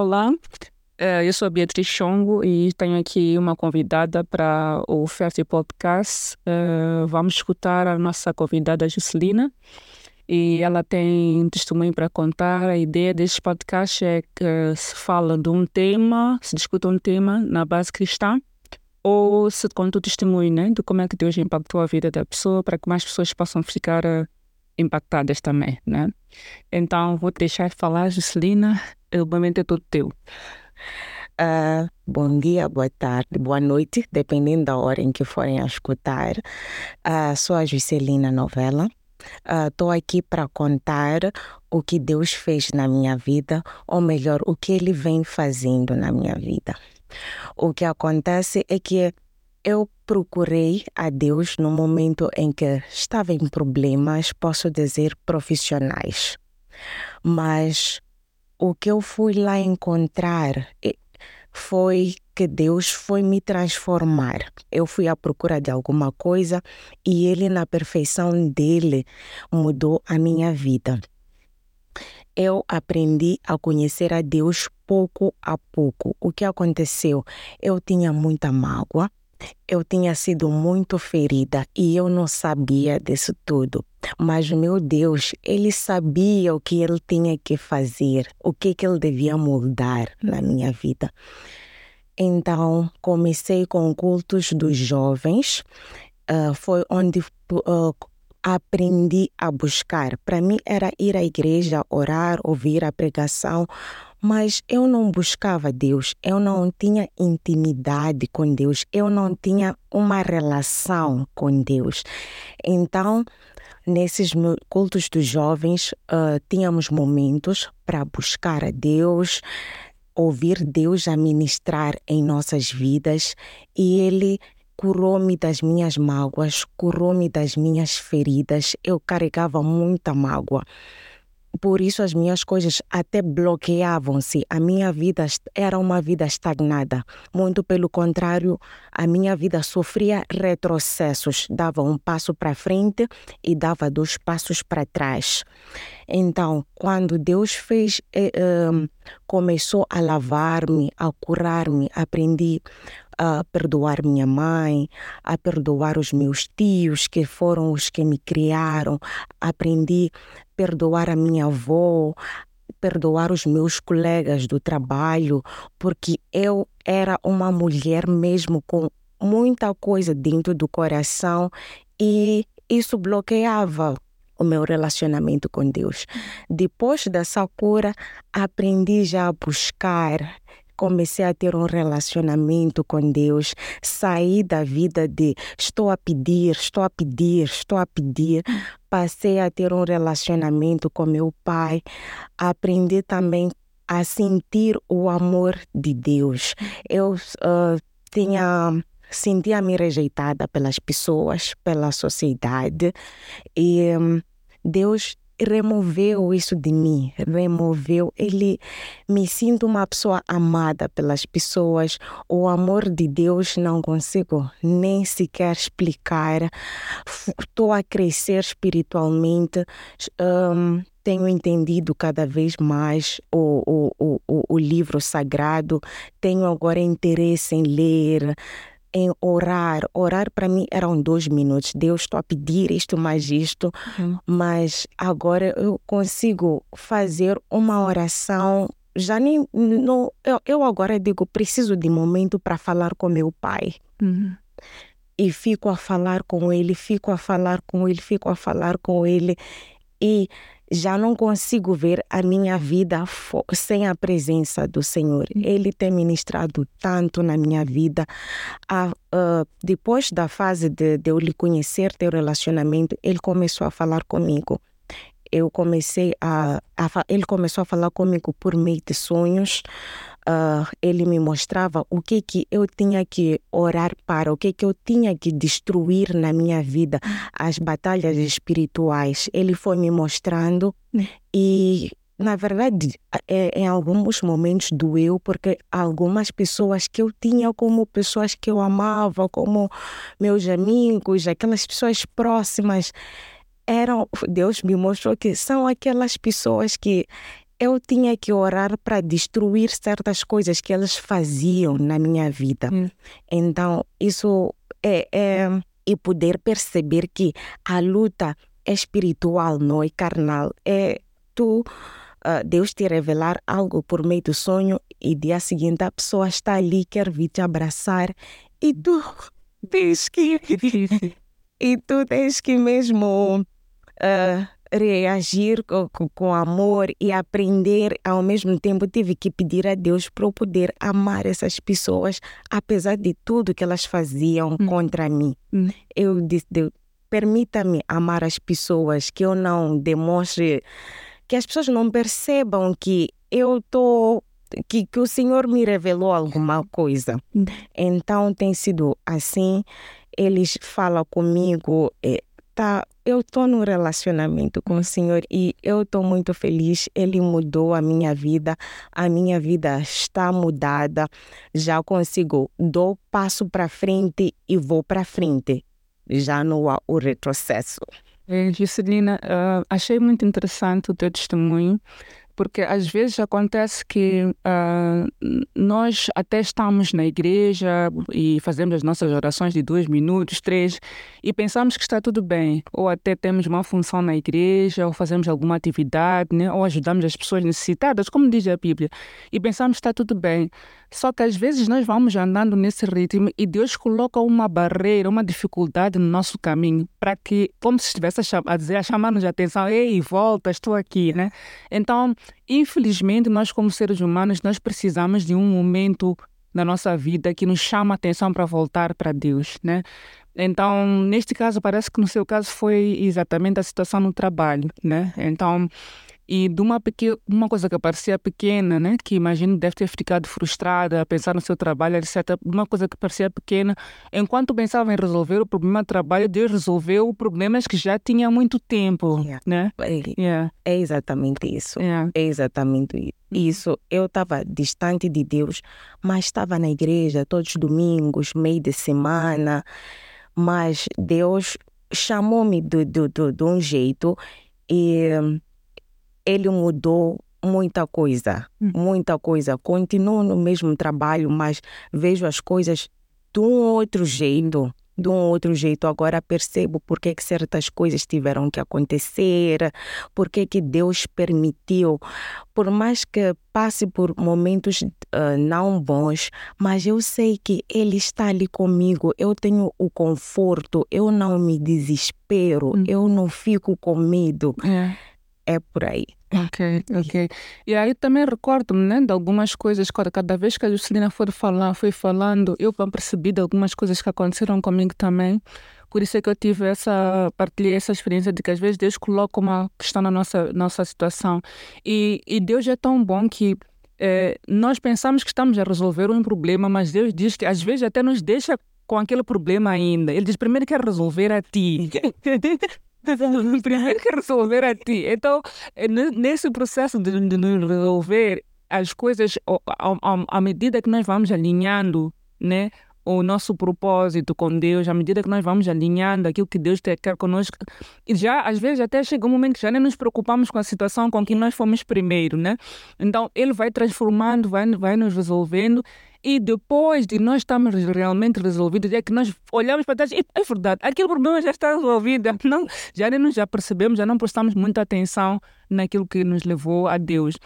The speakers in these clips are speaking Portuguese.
Olá, eh, eu sou Beatriz Chongo e tenho aqui uma convidada para o Ferti Podcast. Eh, vamos escutar a nossa convidada Juscelina e ela tem testemunho para contar. A ideia deste podcast é que se fala de um tema, se discute um tema na base cristã ou se conta o testemunho né, de como é que Deus impactou a vida da pessoa para que mais pessoas possam ficar uh, impactadas também, né? Então, vou deixar falar, Juscelina, o momento é todo teu. Uh, bom dia, boa tarde, boa noite, dependendo da hora em que forem a escutar. Uh, sou a Juscelina Novela. Estou uh, aqui para contar o que Deus fez na minha vida, ou melhor, o que Ele vem fazendo na minha vida. O que acontece é que eu procurei a Deus no momento em que estava em problemas, posso dizer, profissionais. Mas o que eu fui lá encontrar foi que Deus foi me transformar. Eu fui à procura de alguma coisa e Ele, na perfeição dele, mudou a minha vida. Eu aprendi a conhecer a Deus pouco a pouco. O que aconteceu? Eu tinha muita mágoa, eu tinha sido muito ferida e eu não sabia disso tudo. Mas meu Deus, ele sabia o que ele tinha que fazer, o que, que ele devia mudar na minha vida. Então, comecei com cultos dos jovens. Uh, foi onde uh, aprendi a buscar. Para mim era ir à igreja, orar, ouvir a pregação, mas eu não buscava Deus, eu não tinha intimidade com Deus, eu não tinha uma relação com Deus. Então, nesses cultos dos jovens, uh, tínhamos momentos para buscar a Deus, ouvir Deus a ministrar em nossas vidas e Ele curou-me das minhas mágoas, curou-me das minhas feridas. Eu carregava muita mágoa. Por isso as minhas coisas até bloqueavam-se. A minha vida era uma vida estagnada. Muito pelo contrário, a minha vida sofria retrocessos. Dava um passo para frente e dava dois passos para trás. Então, quando Deus fez, eh, eh, começou a lavar-me, a curar-me, aprendi a perdoar minha mãe, a perdoar os meus tios, que foram os que me criaram. Aprendi a perdoar a minha avó, perdoar os meus colegas do trabalho, porque eu era uma mulher mesmo com muita coisa dentro do coração e isso bloqueava o meu relacionamento com Deus. Depois dessa cura, aprendi já a buscar comecei a ter um relacionamento com Deus, saí da vida de estou a pedir, estou a pedir, estou a pedir, passei a ter um relacionamento com meu pai, aprendi também a sentir o amor de Deus. Eu uh, tinha sentia-me rejeitada pelas pessoas, pela sociedade e um, Deus removeu isso de mim, removeu. Ele me sinto uma pessoa amada pelas pessoas. O amor de Deus não consigo nem sequer explicar. Estou a crescer espiritualmente. Um, tenho entendido cada vez mais o, o, o, o livro sagrado, tenho agora interesse em ler, em orar. Orar para mim eram dois minutos. Deus, estou a pedir isto mais isto, uhum. mas agora eu consigo fazer uma oração. Já nem. Não, eu, eu agora digo, preciso de momento para falar com meu pai. Uhum. E fico a falar com ele, fico a falar com ele, fico a falar com ele. E já não consigo ver a minha vida sem a presença do Senhor. Hum. Ele tem ministrado tanto na minha vida. uh, depois da fase de, de eu lhe conhecer, ter relacionamento, ele começou a falar comigo. Eu comecei a, a ele começou a falar comigo por meio de sonhos uh, ele me mostrava o que que eu tinha que orar para, o que que eu tinha que destruir na minha vida, as batalhas espirituais. Ele foi me mostrando e na verdade, é, em alguns momentos doeu, porque algumas pessoas que eu tinha como pessoas que eu amava, como meus amigos, aquelas pessoas próximas, eram. Deus me mostrou que são aquelas pessoas que eu tinha que orar para destruir certas coisas que eles faziam na minha vida. Hum. Então, isso é, é. E poder perceber que a luta é espiritual, não é carnal. É tu. Uh, Deus te revelar algo por meio do sonho e dia seguinte a pessoa está ali, quer vir te abraçar e tu tens que e tu tens que mesmo uh, reagir com, com, amor e aprender ao mesmo tempo tive que pedir a Deus para eu poder amar essas pessoas apesar de tudo que elas faziam hum. contra mim hum. eu disse Deus permita-me amar as pessoas que eu não demonstre que as pessoas não percebam que eu estou que, que o Senhor me revelou alguma coisa. Hum. Então tem sido assim. Eles falam comigo, é, tá, eu estou num relacionamento com o Senhor e eu estou muito feliz. Ele mudou a minha vida, a minha vida está mudada. Já consigo, dou passo para frente e vou para frente. Já não há o retrocesso. É, Juscelina, uh, achei muito interessante o teu testemunho, porque às vezes acontece que uh, nós até estamos na igreja e fazemos as nossas orações de dois minutos, três, e pensamos que está tudo bem, ou até temos uma função na igreja, ou fazemos alguma atividade, né? ou ajudamos as pessoas necessitadas, como diz a Bíblia, e pensamos que está tudo bem. Só que às vezes nós vamos andando nesse ritmo e Deus coloca uma barreira, uma dificuldade no nosso caminho, para que, como se estivesse a, a dizer, a chamar-nos a atenção, ei, volta, estou aqui, né? Então, infelizmente, nós como seres humanos, nós precisamos de um momento na nossa vida que nos chama a atenção para voltar para Deus, né? Então, neste caso, parece que no seu caso foi exatamente a situação no trabalho, né? Então, e de uma, pequena, uma coisa que parecia pequena, né? que imagino deve ter ficado frustrada a pensar no seu trabalho, etc. Uma coisa que parecia pequena, enquanto pensava em resolver o problema do trabalho, Deus resolveu problemas que já tinha há muito tempo. Yeah. Né? É, Yeah. é exatamente isso. Yeah. É exatamente isso. Eu estava distante de Deus, mas estava na igreja todos os domingos, meio de semana. Mas Deus chamou-me de, de, de, de um jeito e ele mudou muita coisa, Hum. muita coisa. Continuo no mesmo trabalho, mas vejo as coisas de um outro jeito. De um outro jeito, agora percebo por que, que certas coisas tiveram que acontecer, por que, que Deus permitiu. Por mais que passe por momentos ah, não bons, mas eu sei que Ele está ali comigo, eu tenho o conforto, eu não me desespero, Hum. eu não fico com medo. Yeah. É por aí. Ok, ok. E aí também recordo-me né, de algumas coisas, cada, vez que a Juscelina for falar, foi falando, eu percebi de algumas coisas que aconteceram comigo também. Por isso é que eu tive essa, partilhei essa experiência de que às vezes Deus coloca uma questão na nossa, nossa situação. E, e Deus é tão bom que eh, nós pensamos que estamos a resolver um problema, mas Deus diz que às vezes até nos deixa com aquele problema ainda. Ele diz primeiro quer resolver a ti. resolver a ti. Então, eh, ne- nesse processo de, de resolver as coisas, à medida que nós vamos alinhando, né? O nosso propósito com Deus, à medida que nós vamos alinhando aquilo que Deus quer conosco, e já às vezes até chega um momento que já nem nos preocupamos com a situação com que nós fomos primeiro, né? Então ele vai transformando, vai, vai nos resolvendo e depois de nós estarmos realmente resolvidos, é que nós olhamos para trás e é verdade, aquele problema já está resolvido, não, já nos já percebemos, já não prestamos muita atenção naquilo que nos levou a Deus.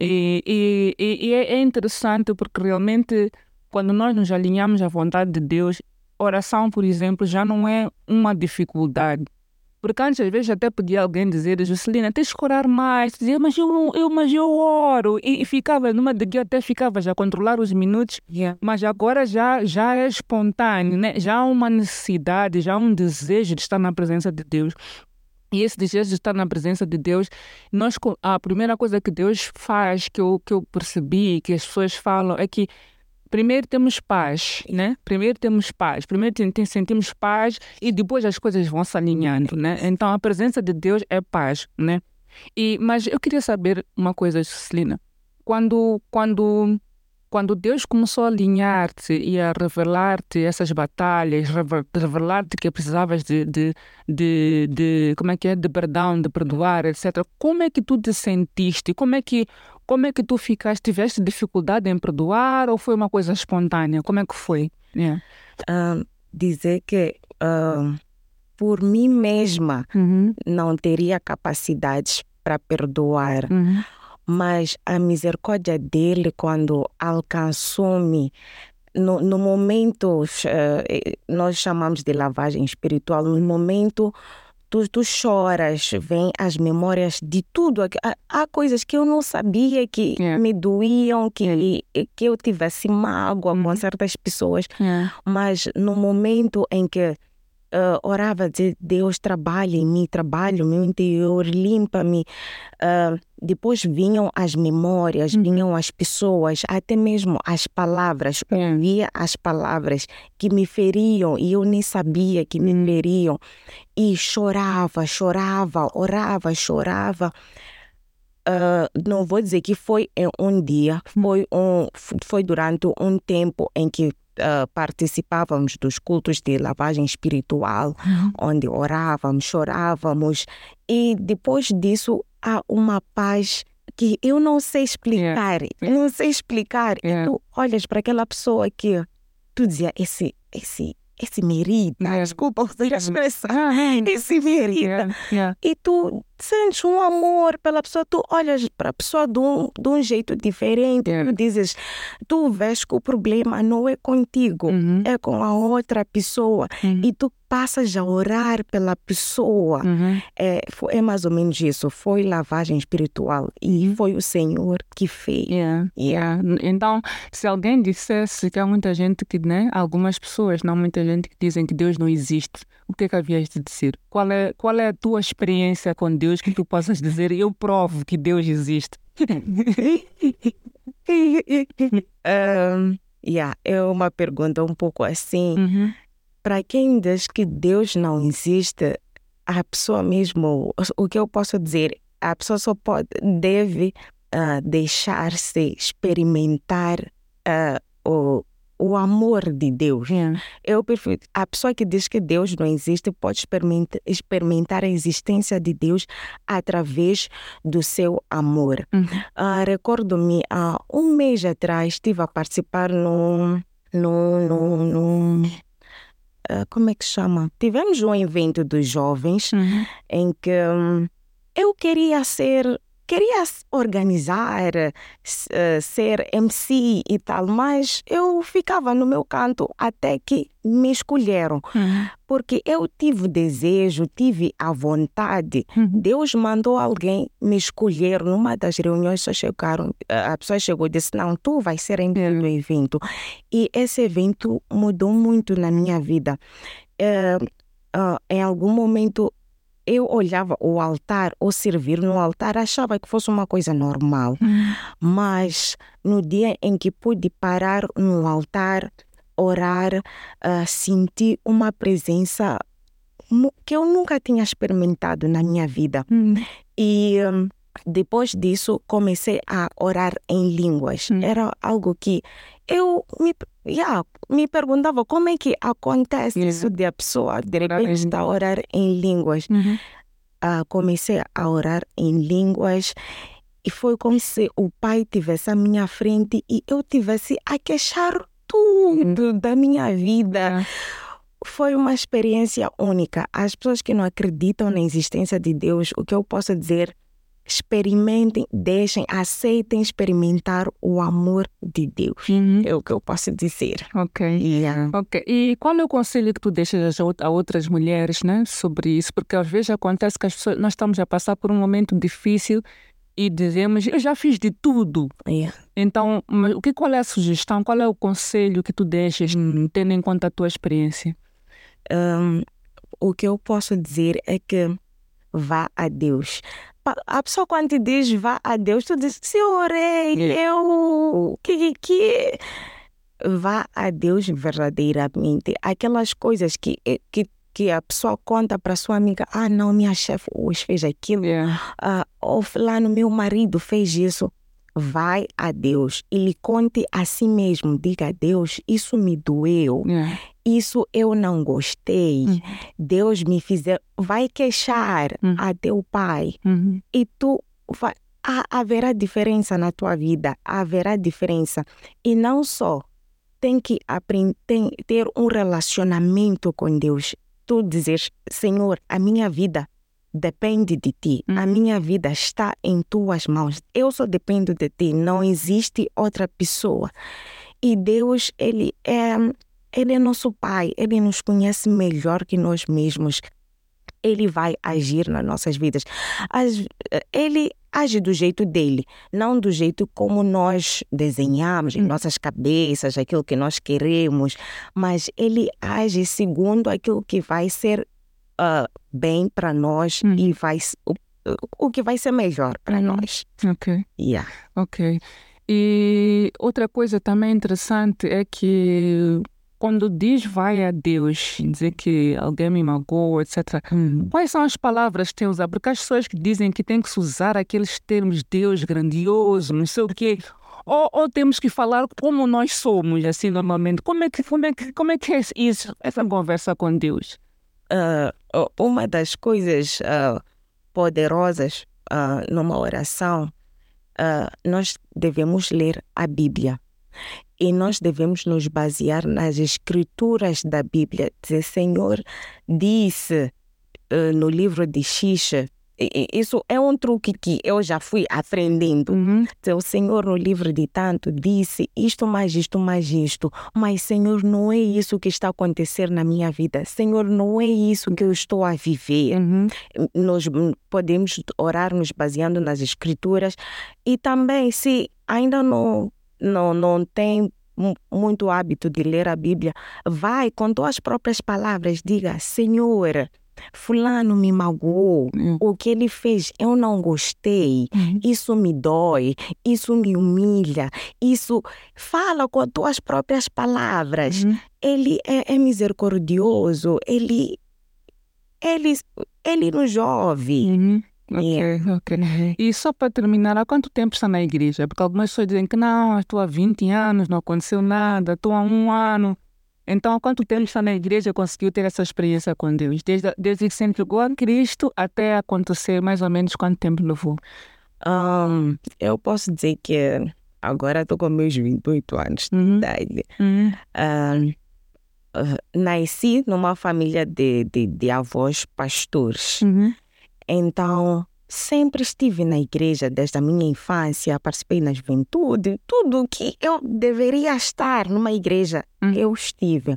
E, e, e- e é é interessante porque realmente quando nós nos alinhamos à vontade de Deus, oração, por exemplo, já não é uma dificuldade. Porque antes, às vezes, até podia alguém dizer, Juscelina, tens que orar mais. Dizia, mas eu, eu, mas eu oro. E, e ficava numa de que eu até ficava já a controlar os minutos, Yeah. mas agora já, já é espontâneo, né? já há uma necessidade, já há um desejo de estar na presença de Deus. E esse desejo de estar na presença de Deus, nós, a primeira coisa que Deus faz, que eu, que eu percebi, que as pessoas falam, é que primeiro temos paz, né? Primeiro temos paz, primeiro sentimos paz e depois as coisas vão se alinhando, né? Então a presença de Deus é paz, né? E, mas eu queria saber uma coisa, Celina. Quando, quando, quando Deus começou a alinhar-te e a revelar-te essas batalhas, revelar-te que precisavas de, de, de, de, como é que é, de perdão, de perdoar, etc. Como é que tu te sentiste? Como é que como é que tu ficaste? Tiveste dificuldade em perdoar ou foi uma coisa espontânea? Como é que foi? Yeah. Uh, dizer que uh, por mim mesma uhum. não teria capacidades para perdoar. Uhum mas a misericórdia dele, quando alcançou-me, no, no momento, uh, nós chamamos de lavagem espiritual, no momento tu, tu choras, vem as memórias de tudo. Há, há coisas que eu não sabia que yeah. me doíam, que, yeah. que eu tivesse mágoa mm -hmm. com uhum. certas pessoas, yeah. mas no momento em que uh, orava, de Deus trabalha em mim, trabalha o meu interior, limpa-me. Uh, depois vinham as memórias, uhum. vinham as pessoas, até mesmo as palavras. Ouvia as palavras que me feriam e eu nem sabia que me uhum. feriam. E chorava, chorava, orava, chorava. Uh, não vou dizer que foi em um dia, foi, um, foi durante um tempo em que uh, participávamos dos cultos de lavagem espiritual, uhum. onde orávamos, chorávamos, e depois disso há uma paz que eu não sei explicar. Yeah. Eu não sei explicar. Yeah. E tu olhas para aquela pessoa que tu dizia, esse, esse, esse merita, yeah. desculpa usar a expressão, esse merita. E tu sentes um amor pela pessoa, tu olhas para a pessoa de um, de um jeito diferente, tu dizes, tu vês que o problema não é contigo, uhum. é com a outra pessoa. Uhum. E tu passas a orar pela pessoa. Uhum. É, foi, é mais ou menos isso. Foi lavagem espiritual. E uhum. foi o Senhor que fez. Yeah. Yeah. Então, se alguém dissesse que há muita gente que, né? Algumas pessoas, não muita gente que dizem que Deus não existe, o que é que havias de dizer? Qual é, qual é a tua experiência com Deus que tu possas dizer eu provo que Deus existe? um, yeah, é uma pergunta um pouco assim. Uhum. Para quem diz que Deus não existe, a pessoa mesmo, o que eu posso dizer, a pessoa só pode, deve uh, deixar-se experimentar uh, o, o amor de Deus. Yeah. Eu prefiro, a pessoa que diz que Deus não existe pode experimentar, experimentar a existência de Deus através do seu amor. Uhum. Uh, Recordo-me, há uh, um mês atrás, estive a participar num. num, num, num uh, como é que chama? Tivemos um evento dos jovens uhum. em que um, eu queria ser queria organizar, uh, ser MC e tal, mas eu ficava no meu canto até que me escolheram. Uhum. Porque eu tive desejo, tive a vontade. Uhum. Deus mandou alguém me escolher numa das reuniões. Só chegaram, a pessoa chegou e disse: Não, tu vais ser em uhum. do evento. E esse evento mudou muito na minha vida. Uh, uh, em algum momento eu olhava o altar ou servir no altar, achava que fosse uma coisa normal. Hum. Mas no dia em que pude parar no altar, orar, uh, senti uma presença que eu nunca tinha experimentado na minha vida. Hum. E um, depois disso, comecei a orar em línguas. Hum. Era algo que eu me, yeah, me perguntava como é que acontece uhum. isso de a pessoa de repente a orar em línguas. Uhum. Uh, comecei a orar em línguas e foi como se o pai tivesse à minha frente e eu tivesse a queixar tudo da minha vida. Foi uma experiência única. As pessoas que não acreditam na existência de Deus, o que eu posso dizer experimentem, deixem, aceitem experimentar o amor de Deus. Uhum. É o que eu posso dizer. Ok. Yeah. Ok. E qual é o conselho que tu deixas a outras mulheres né, sobre isso? Porque às vezes acontece que as pessoas, nós estamos a passar por um momento difícil e dizemos, eu já fiz de tudo. Yeah. Então, o que, qual é a sugestão? Qual é o conselho que tu deixas, tendo em conta a tua experiência? Um, o que eu posso dizer é que vá a Deus a pessoa quando te diz vá a Deus, tu diz, se eu orei, eu. Que, que. Vá a Deus verdadeiramente. Aquelas coisas que, que, que a pessoa conta para sua amiga: ah, não, minha chefe hoje fez aquilo, yeah. ah, ou lá no meu marido fez isso. vai a Deus e lhe conte a si mesmo, diga a Deus, isso me doeu, Yeah. Isso eu não gostei, Uhum. Deus me fizer, vai queixar Uhum. a teu pai Uhum. e tu vai, há- haverá diferença na tua vida, haverá diferença. E não só, tem que aprender, tem, ter um relacionamento com Deus. Tu dizes, Senhor, a minha vida depende de ti, a Uhum. minha vida está em tuas mãos. Eu só dependo de ti, não existe outra pessoa. E Deus, ele é, ele é nosso pai, ele nos conhece melhor que nós mesmos. Ele vai agir nas nossas vidas. As- ele age do jeito dele, não do jeito como nós desenhamos em Hum. nossas cabeças, aquilo que nós queremos, mas ele age segundo aquilo que vai ser ah, bem para nós Hum. e vai o, o que vai ser melhor para Uhum. nós. Ok. Yeah. Ok. E outra coisa também interessante é que quando diz vai a Deus, dizer que alguém me magoou, etc., quais são as palavras que tem que usar? Porque as pessoas que dizem que tem que se usar aqueles termos Deus grandioso, não sei o quê, ou, ou temos que falar como nós somos, assim, normalmente. Como é que, como é que, como é, que é isso, essa conversa com Deus? O- uma das coisas ah, poderosas ah, numa oração, nós devemos ler a Bíblia. E nós devemos nos basear nas escrituras da Bíblia. Dizer, Senhor, disse ah, no livro de Xixa, isso é um truque que eu já fui aprendendo. Uhum. O Senhor, no livro de tanto, disse isto, mais isto, mais isto. Mas, Senhor, não é isso que está a acontecer na minha vida. Senhor, não é isso que eu estou a viver. Uhum. Nós podemos orar nos baseando nas Escrituras. E também, se ainda não, não, não tem mu- muito hábito de ler a Bíblia, vai com tuas próprias palavras, diga: Senhor, Fulano me magoou. Uhum. O que ele fez, eu não gostei. Uhum. Isso me dói, isso me humilha, isso fala com as tuas próprias palavras. Uhum. Ele é, é misericordioso, ele, ele, ele nos ouve. Ok, Yeah. ok. E só para terminar, há quanto tempo está na igreja? Porque algumas pessoas dizem que não, estou há 20 anos, não aconteceu nada, estou há um ano. Então, há quanto tempo está na igreja conseguiu ter essa experiência com Deus? Desde, desde que se entregou a Cristo até acontecer, mais ou menos quanto tempo levou? Ahn, eu posso dizer que agora estou com meus 28 anos de Uhum. idade. Uhum. Ahn, ah, nasci numa família de, de, de avós pastores. Uhum. Então, sempre estive na igreja desde a minha infância, participei na juventude, tudo que eu deveria estar numa igreja, Hum. eu estive.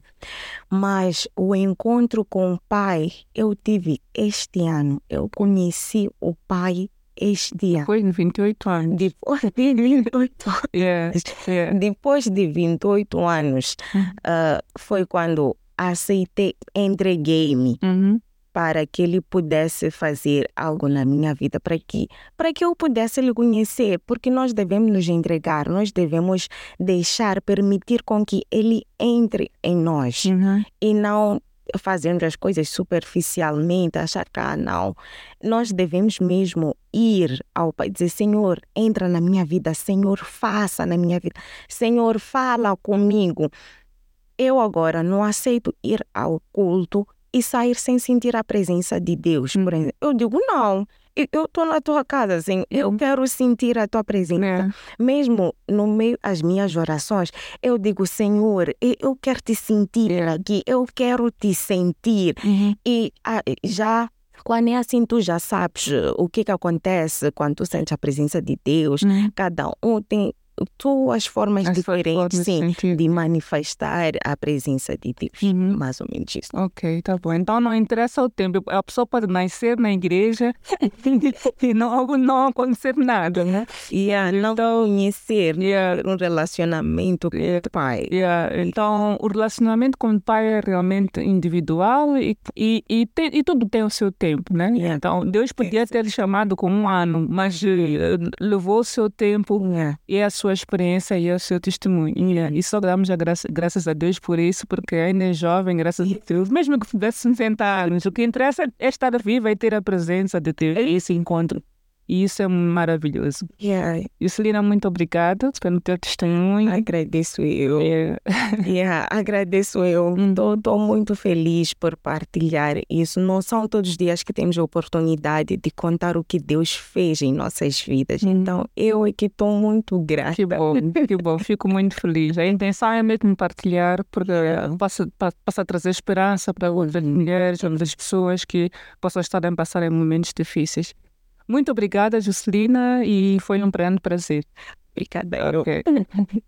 Mas o encontro com o Pai, eu tive este ano. Eu conheci o Pai este ano. Foi em 28 anos. Depois de 28 anos. Yeah. Yeah. Depois de 28 anos, ah, foi quando aceitei, entreguei-me Uhum. Para que ele pudesse fazer algo na minha vida, para que, para que eu pudesse lhe conhecer, porque nós devemos nos entregar, nós devemos deixar, permitir com que ele entre em nós Uhum. e não fazendo as coisas superficialmente, achar que, ah, não. Nós devemos mesmo ir ao Pai, dizer, Senhor, entra na minha vida, Senhor, faça na minha vida, Senhor, fala comigo. Eu agora não aceito ir ao culto e sair sem sentir a presença de Deus. Por exemplo, eu digo, não, eu- estou na tua casa, assim, eu quero sentir a tua presença Yeah. mesmo no meio das minhas orações, eu digo, Senhor, eu quero te sentir Yeah. aqui, eu quero te sentir. Uhum. E ah, já, quando é assim, tu já sabes o que, que acontece quando tu sentes a presença de Deus. Uhum. Cada um tem suas formas As diferentes, sim, de manifestar a presença de Deus. Uhum. Mais ou menos isso. Ok, tá bom. Então não interessa o tempo. A pessoa pode nascer na igreja e não, não acontecer nada, né? E a não conhecer, Yeah, um relacionamento com o Pai. yeah. Então o relacionamento com o pai é realmente individual e, e, e, tem- e tudo tem o seu tempo, né? Yeah. Então Deus podia ter chamado com um ano, mas eh, levou o seu tempo Yeah. e a sua experiência e o seu testemunho. E só damos a graça, graças a Deus por isso, porque ainda é jovem, graças a Deus. Mesmo que 60 anos, o que interessa é estar viva e ter a presença de Deus. É esse encontro. E isso é maravilhoso. Yeah. Juscelina, muito obrigada pelo teu testemunho. Agradeço eu. É, Yeah, agradeço eu. Estou muito feliz por partilhar isso. Não são todos os dias que temos a oportunidade de contar o que Deus fez em nossas vidas. Uhum. Então, eu é que estou muito grata. que bom, que bom. Fico muito feliz. A intenção é mesmo partilhar, porque passa, pa- passa a trazer esperança para outras mulheres, outras pessoas que possam estar a passar em momentos difíceis. Muito obrigada, Juscelina, e foi um grande prazer. Obrigada. eu. Ok.